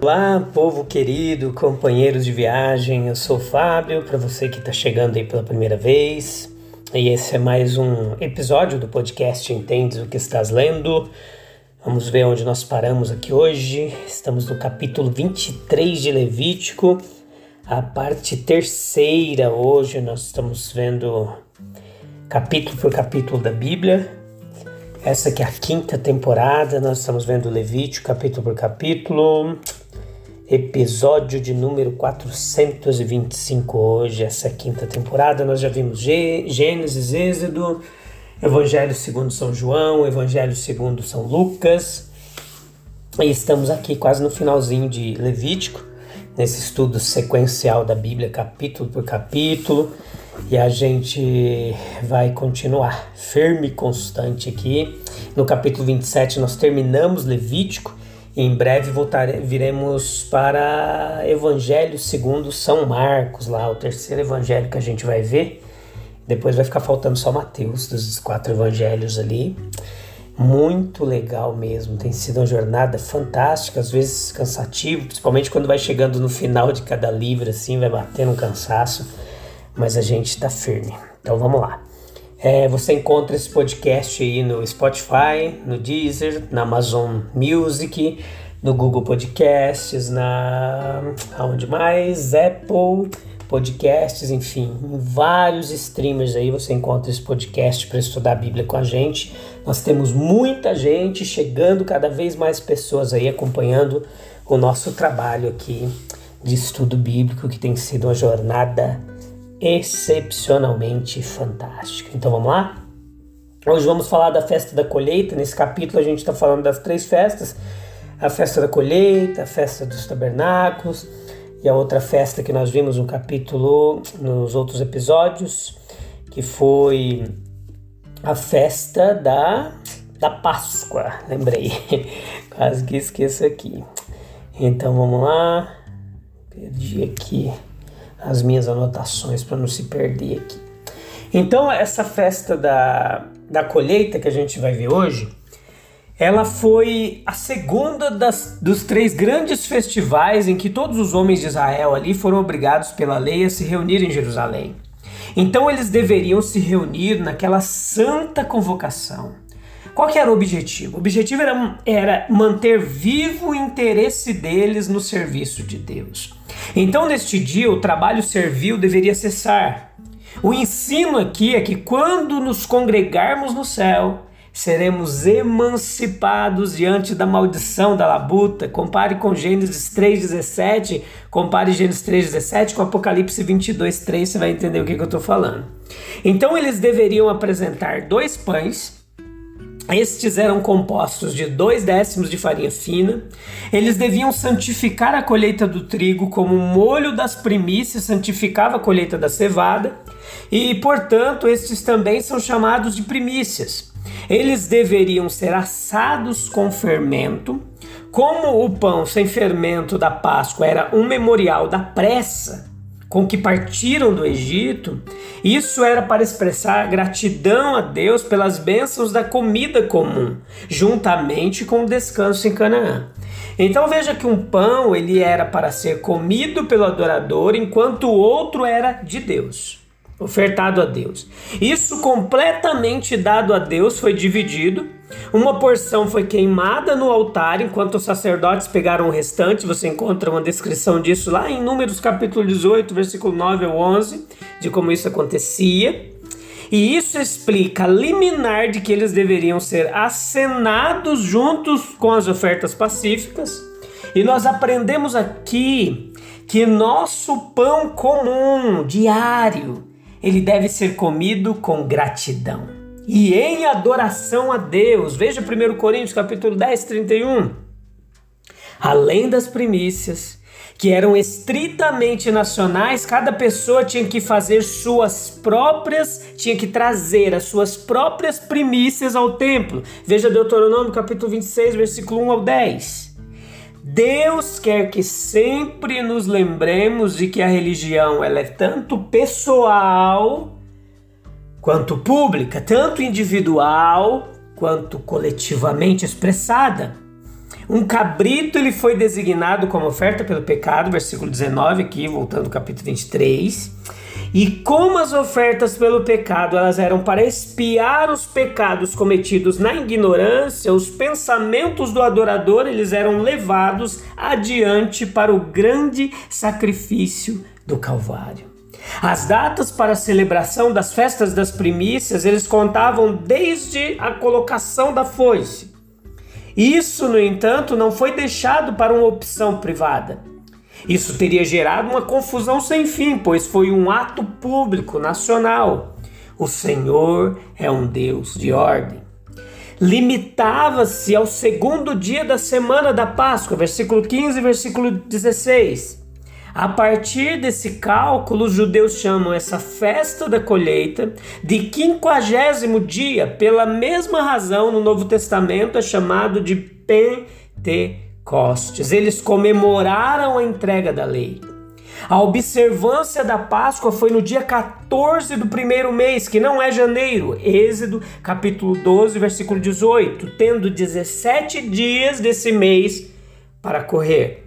Olá, povo querido, companheiros de viagem. Eu sou o Fábio, para você que está chegando aí pela primeira vez. E esse é mais um episódio do podcast Entendes o que estás lendo. Vamos ver onde nós paramos aqui hoje. Estamos no capítulo 23 de Levítico, a parte terceira. Hoje nós estamos vendo capítulo por capítulo da Bíblia. Essa aqui é a quinta temporada, nós estamos vendo Levítico capítulo por capítulo episódio de número 425 hoje, essa quinta temporada. Nós já vimos Gênesis, Êxodo, Evangelho segundo São João, Evangelho segundo São Lucas. E estamos aqui quase no finalzinho de Levítico, nesse estudo sequencial da Bíblia, capítulo por capítulo. E a gente vai continuar firme e constante aqui. No capítulo 27 nós terminamos Levítico em breve voltare, viremos para Evangelho segundo São Marcos, lá o terceiro evangelho que a gente vai ver. Depois vai ficar faltando só Mateus, dos quatro evangelhos ali. Muito legal mesmo, tem sido uma jornada fantástica, às vezes cansativo, principalmente quando vai chegando no final de cada livro, assim, vai batendo um cansaço, mas a gente está firme. Então vamos lá. É, você encontra esse podcast aí no Spotify, no Deezer, na Amazon Music, no Google Podcasts, na aonde mais? Apple Podcasts, enfim, em vários streamers aí você encontra esse podcast para estudar a Bíblia com a gente. Nós temos muita gente chegando, cada vez mais pessoas aí acompanhando o nosso trabalho aqui de estudo bíblico, que tem sido uma jornada excepcionalmente fantástico. Então vamos lá? Hoje vamos falar da festa da colheita. Nesse capítulo a gente está falando das três festas: a festa da colheita, a festa dos tabernáculos e a outra festa que nós vimos no capítulo, nos outros episódios, que foi a festa da, da Páscoa. Lembrei, quase que esqueço aqui. Então vamos lá, perdi aqui as minhas anotações para não se perder aqui. Então, essa festa da, da colheita que a gente vai ver hoje, ela foi a segunda das, dos três grandes festivais em que todos os homens de Israel ali foram obrigados pela lei a se reunir em Jerusalém. Então eles deveriam se reunir naquela santa convocação. Qual que era o objetivo? O objetivo era, era manter vivo o interesse deles no serviço de Deus. Então, neste dia, o trabalho servil deveria cessar. O ensino aqui é que quando nos congregarmos no céu, seremos emancipados diante da maldição da labuta. Compare com Gênesis 3,17, compare Gênesis 3,17 com Apocalipse 22,3, você vai entender o que, que eu estou falando. Então, eles deveriam apresentar dois pães estes eram compostos de dois décimos de farinha fina. Eles deviam santificar a colheita do trigo como o molho das primícias santificava a colheita da cevada. E, portanto, estes também são chamados de primícias. Eles deveriam ser assados com fermento. Como o pão sem fermento da Páscoa era um memorial da pressa com que partiram do Egito, isso era para expressar gratidão a Deus pelas bênçãos da comida comum, juntamente com o descanso em Canaã. Então veja que um pão ele era para ser comido pelo adorador, enquanto o outro era de Deus, ofertado a Deus. Isso completamente dado a Deus foi dividido uma porção foi queimada no altar, enquanto os sacerdotes pegaram o restante. Você encontra uma descrição disso lá em Números capítulo 18, versículo 9 ao 11, de como isso acontecia. E isso explica a liminar de que eles deveriam ser acenados juntos com as ofertas pacíficas. E nós aprendemos aqui que nosso pão comum, diário, ele deve ser comido com gratidão. E em adoração a Deus. Veja 1 Coríntios capítulo 10, 31. Além das primícias, que eram estritamente nacionais, cada pessoa tinha que fazer suas próprias, tinha que trazer as suas próprias primícias ao templo. Veja Deuteronômio capítulo 26, versículo 1 ao 10. Deus quer que sempre nos lembremos de que a religião ela é tanto pessoal quanto pública, tanto individual quanto coletivamente expressada. Um cabrito ele foi designado como oferta pelo pecado, versículo 19 aqui, voltando ao capítulo 23. E como as ofertas pelo pecado elas eram para expiar os pecados cometidos na ignorância, os pensamentos do adorador eles eram levados adiante para o grande sacrifício do Calvário. As datas para a celebração das festas das primícias eles contavam desde a colocação da foice isso, no entanto, não foi deixado para uma opção privada. Isso teria gerado uma confusão sem fim, pois foi um ato público, nacional. O Senhor é um Deus de ordem. Limitava-se ao segundo dia da semana da Páscoa, versículo 15 versículo 16. A partir desse cálculo, os judeus chamam essa festa da colheita de quinquagésimo dia, pela mesma razão no Novo Testamento é chamado de Pentecostes. Eles comemoraram a entrega da lei. A observância da Páscoa foi no dia 14 do primeiro mês, que não é janeiro. Êxodo, capítulo 12, versículo 18, tendo 17 dias desse mês para correr.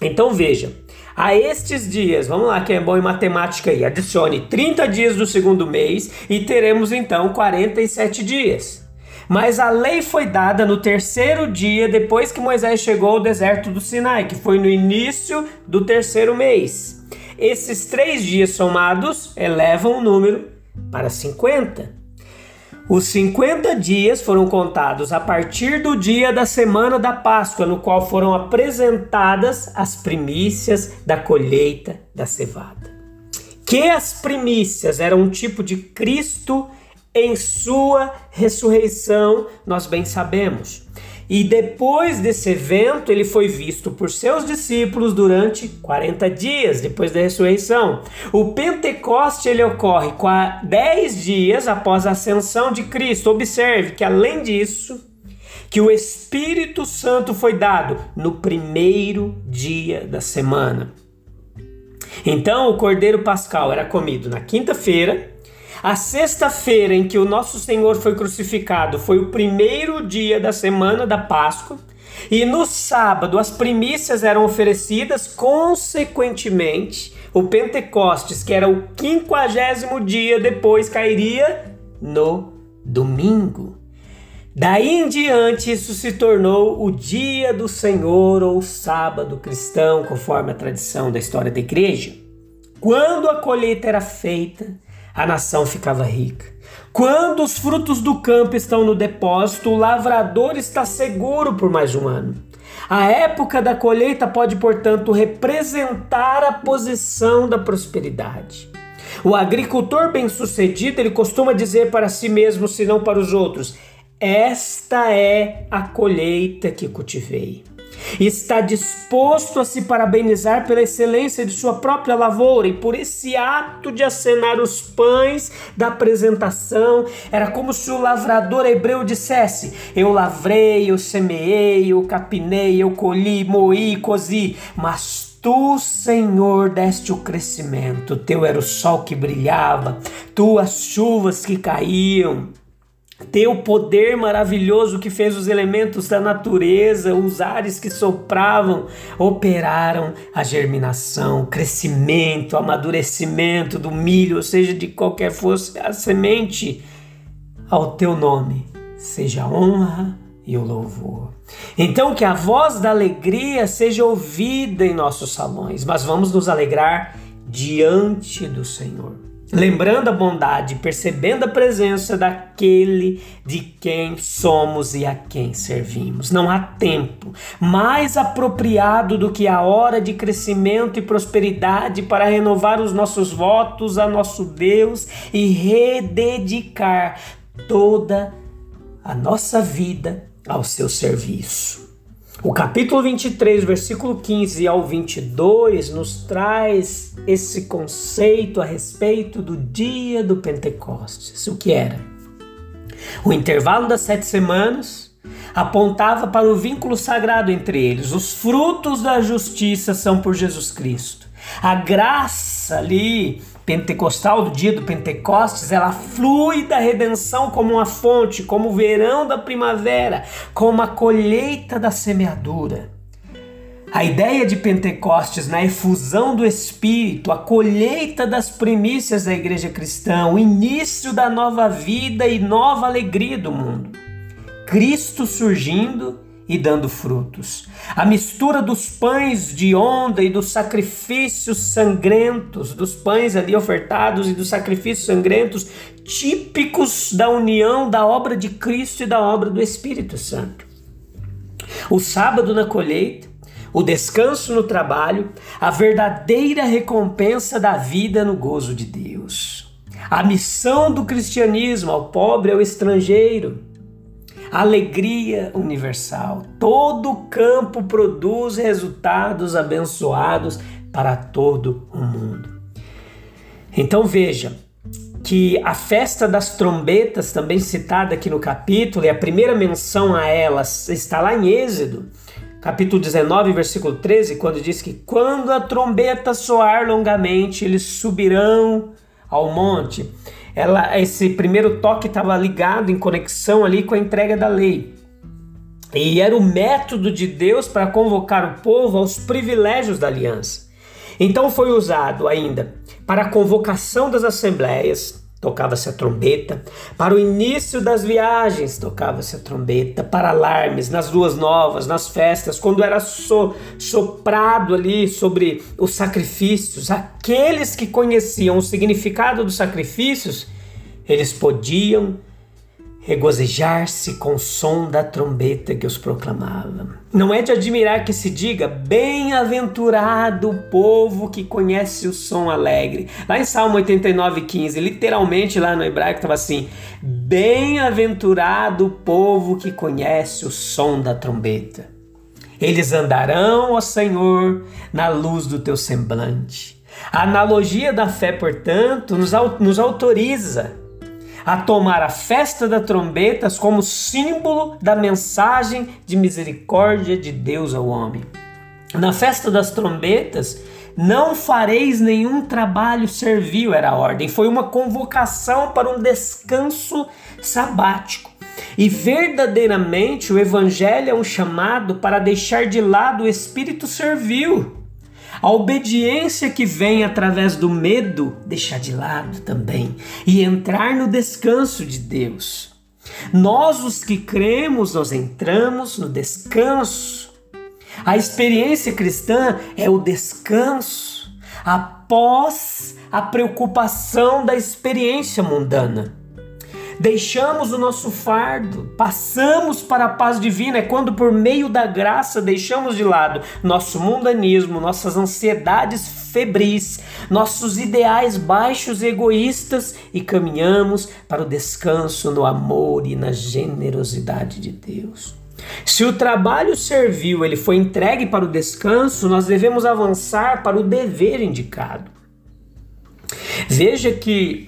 Então veja, a estes dias, vamos lá, que é bom em matemática aí, adicione 30 dias do segundo mês e teremos então 47 dias. Mas a lei foi dada no terceiro dia depois que Moisés chegou ao deserto do Sinai, que foi no início do terceiro mês. Esses três dias somados elevam o número para 50. Os 50 dias foram contados a partir do dia da semana da Páscoa, no qual foram apresentadas as primícias da colheita da cevada. Que as primícias eram um tipo de Cristo em sua ressurreição, nós bem sabemos. E depois desse evento, ele foi visto por seus discípulos durante 40 dias depois da ressurreição. O Pentecoste ele ocorre 10 dias após a ascensão de Cristo. Observe que além disso, que o Espírito Santo foi dado no primeiro dia da semana. Então, o Cordeiro Pascal era comido na quinta-feira, a sexta-feira em que o nosso Senhor foi crucificado foi o primeiro dia da semana da Páscoa. E no sábado as primícias eram oferecidas, consequentemente, o Pentecostes, que era o quinquagésimo dia depois, cairia no domingo. Daí em diante, isso se tornou o dia do Senhor ou sábado cristão, conforme a tradição da história da igreja. Quando a colheita era feita, a nação ficava rica. Quando os frutos do campo estão no depósito, o lavrador está seguro por mais um ano. A época da colheita pode, portanto, representar a posição da prosperidade. O agricultor bem-sucedido, ele costuma dizer para si mesmo, se não para os outros: "Esta é a colheita que cultivei" está disposto a se parabenizar pela excelência de sua própria lavoura e por esse ato de acenar os pães da apresentação. Era como se o lavrador hebreu dissesse: Eu lavrei, eu semeei, eu capinei, eu colhi, moí, cozi, mas Tu, Senhor, deste o crescimento, teu era o sol que brilhava, tu as chuvas que caíam, teu poder maravilhoso que fez os elementos da natureza, os ares que sopravam, operaram a germinação, crescimento, amadurecimento do milho, ou seja, de qualquer fosse a semente, ao teu nome seja a honra e o louvor. Então que a voz da alegria seja ouvida em nossos salões, mas vamos nos alegrar diante do Senhor lembrando a bondade, percebendo a presença daquele de quem somos e a quem servimos. Não há tempo mais apropriado do que a hora de crescimento e prosperidade para renovar os nossos votos a nosso Deus e rededicar toda a nossa vida ao seu serviço. O capítulo 23, versículo 15 ao 22 nos traz esse conceito a respeito do dia do Pentecostes. O que era? O intervalo das sete semanas apontava para o vínculo sagrado entre eles. Os frutos da justiça são por Jesus Cristo. A graça ali pentecostal, do dia do Pentecostes, ela flui da redenção como uma fonte, como o verão da primavera, como a colheita da semeadura. A ideia de Pentecostes na efusão do Espírito, a colheita das primícias da igreja cristã, o início da nova vida e nova alegria do mundo. Cristo surgindo e dando frutos. A mistura dos pães de onda e dos sacrifícios sangrentos, dos pães ali ofertados e dos sacrifícios sangrentos, típicos da união da obra de Cristo e da obra do Espírito Santo. O sábado na colheita, o descanso no trabalho, a verdadeira recompensa da vida no gozo de Deus. A missão do cristianismo ao pobre, ao estrangeiro, alegria universal. Todo campo produz resultados abençoados para todo o mundo. Então veja que a festa das trombetas, também citada aqui no capítulo, e a primeira menção a elas está lá em Êxodo, capítulo 19, versículo 13, quando diz que quando a trombeta soar longamente, eles subirão ao monte ela, esse primeiro toque estava ligado em conexão ali com a entrega da lei. E era o método de Deus para convocar o povo aos privilégios da aliança. Então foi usado ainda para a convocação das assembleias, tocava-se a trombeta. Para o início das viagens, tocava-se a trombeta. Para alarmes, nas ruas novas, nas festas, quando era so, soprado ali sobre os sacrifícios, aqueles que conheciam o significado dos sacrifícios, eles podiam regozijar-se com o som da trombeta que os proclamava. Não é de admirar que se diga: Bem-aventurado o povo que conhece o som alegre. Lá em Salmo 89, 15, literalmente lá no hebraico estava assim: Bem-aventurado o povo que conhece o som da trombeta. Eles andarão, ó Senhor, na luz do teu semblante. A analogia da fé, portanto, nos, nos autoriza a tomar a festa das trombetas como símbolo da mensagem de misericórdia de Deus ao homem. Na festa das trombetas, não fareis nenhum trabalho servil, era a ordem. Foi uma convocação para um descanso sabático. E verdadeiramente o Evangelho é um chamado para deixar de lado o espírito servil a obediência que vem através do medo, deixar de lado também e entrar no descanso de Deus. Nós, os que cremos, nós entramos no descanso. A experiência cristã é o descanso após a preocupação da experiência mundana deixamos o nosso fardo, passamos para a paz divina, é quando por meio da graça deixamos de lado nosso mundanismo, nossas ansiedades febris, nossos ideais baixos e egoístas e caminhamos para o descanso no amor e na generosidade de Deus. Se o trabalho serviu, ele foi entregue para o descanso, nós devemos avançar para o dever indicado. Veja que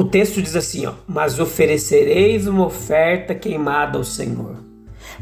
o texto diz assim, ó, mas oferecereis uma oferta queimada ao Senhor.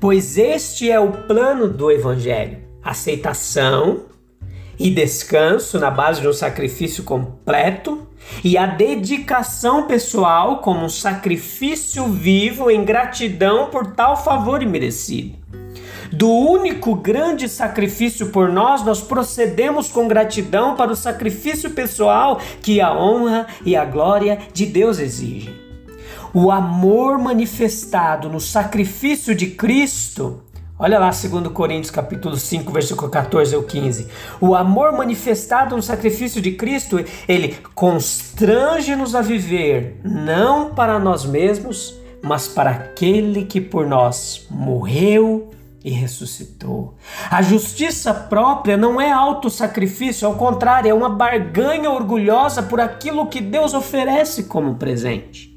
Pois este é o plano do evangelho: aceitação e descanso na base de um sacrifício completo e a dedicação pessoal como um sacrifício vivo em gratidão por tal favor imerecido do único grande sacrifício por nós, nós procedemos com gratidão para o sacrifício pessoal que a honra e a glória de Deus exigem. O amor manifestado no sacrifício de Cristo Olha lá, 2 Coríntios capítulo 5, versículo 14 ao 15. O amor manifestado no sacrifício de Cristo, ele constrange-nos a viver não para nós mesmos, mas para aquele que por nós morreu e ressuscitou. A justiça própria não é autossacrifício, ao contrário, é uma barganha orgulhosa por aquilo que Deus oferece como presente.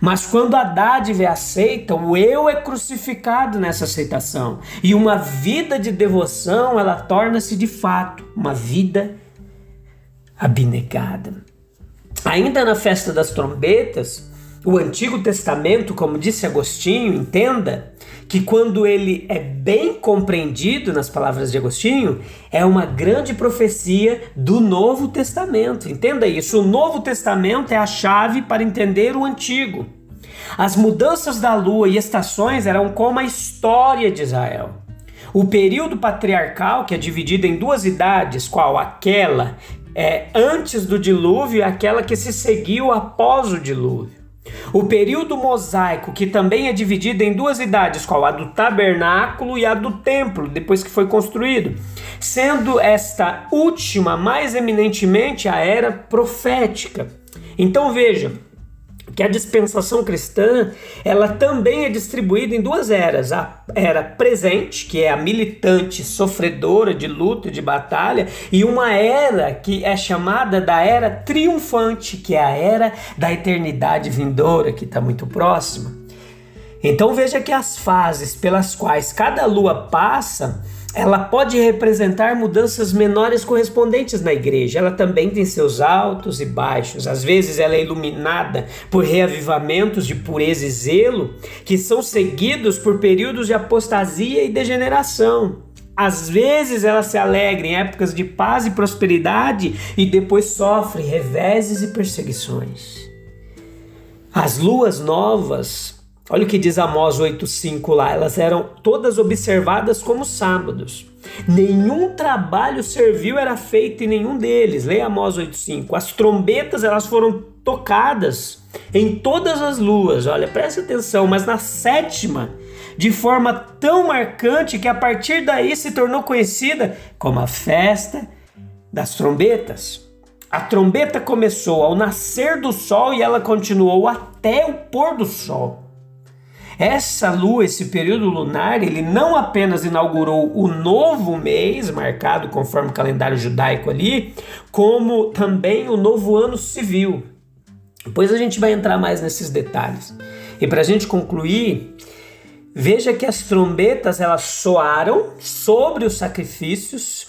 Mas quando a dádiva é aceita, o eu é crucificado nessa aceitação. E uma vida de devoção, ela torna-se de fato uma vida abnegada. Ainda na festa das trombetas, o Antigo Testamento, como disse Agostinho, entenda que quando ele é bem compreendido nas palavras de Agostinho, é uma grande profecia do Novo Testamento. Entenda isso, o Novo Testamento é a chave para entender o Antigo. As mudanças da lua e estações eram como a história de Israel. O período patriarcal, que é dividido em duas idades, qual aquela é, antes do dilúvio e aquela que se seguiu após o dilúvio. O período mosaico, que também é dividido em duas idades, qual a do tabernáculo e a do templo, depois que foi construído, sendo esta última mais eminentemente a era profética. Então veja, que a dispensação cristã ela também é distribuída em duas eras: a era presente, que é a militante sofredora de luta e de batalha, e uma era que é chamada da era triunfante, que é a era da eternidade vindoura, que está muito próxima. Então veja que as fases pelas quais cada lua passa ela pode representar mudanças menores correspondentes na igreja. Ela também tem seus altos e baixos. Às vezes ela é iluminada por reavivamentos de pureza e zelo, que são seguidos por períodos de apostasia e degeneração. Às vezes ela se alegra em épocas de paz e prosperidade e depois sofre reveses e perseguições. As luas novas Olha o que diz Amós 8,5 lá. Elas eram todas observadas como sábados. Nenhum trabalho servil era feito em nenhum deles. Leia Amós 8,5. As trombetas elas foram tocadas em todas as luas. Olha, preste atenção, mas na sétima, de forma tão marcante que a partir daí se tornou conhecida como a festa das trombetas. A trombeta começou ao nascer do sol e ela continuou até o pôr do sol. Essa lua, esse período lunar, ele não apenas inaugurou o novo mês, marcado conforme o calendário judaico ali, como também o novo ano civil. Depois a gente vai entrar mais nesses detalhes. E para a gente concluir, veja que as trombetas elas soaram sobre os sacrifícios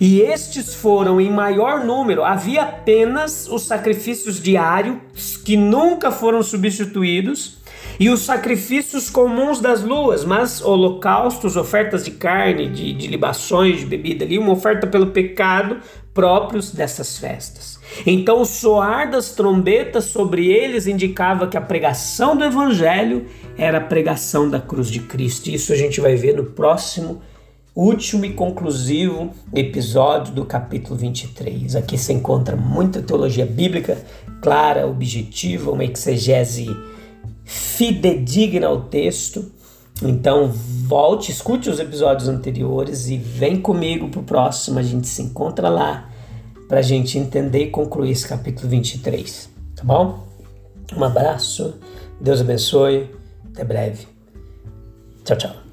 e estes foram em maior número. Havia apenas os sacrifícios diários que nunca foram substituídos e os sacrifícios comuns das luas, mas holocaustos, ofertas de carne, de, de libações, de bebida ali, uma oferta pelo pecado próprios dessas festas. Então o soar das trombetas sobre eles indicava que a pregação do evangelho era a pregação da cruz de Cristo. Isso a gente vai ver no próximo último e conclusivo episódio do capítulo 23. Aqui se encontra muita teologia bíblica clara, objetiva, uma exegese fidedigna ao texto. Então volte, escute os episódios anteriores e vem comigo para o próximo. A gente se encontra lá para a gente entender e concluir esse capítulo 23. Tá bom? Um abraço, Deus abençoe, até breve. Tchau, tchau.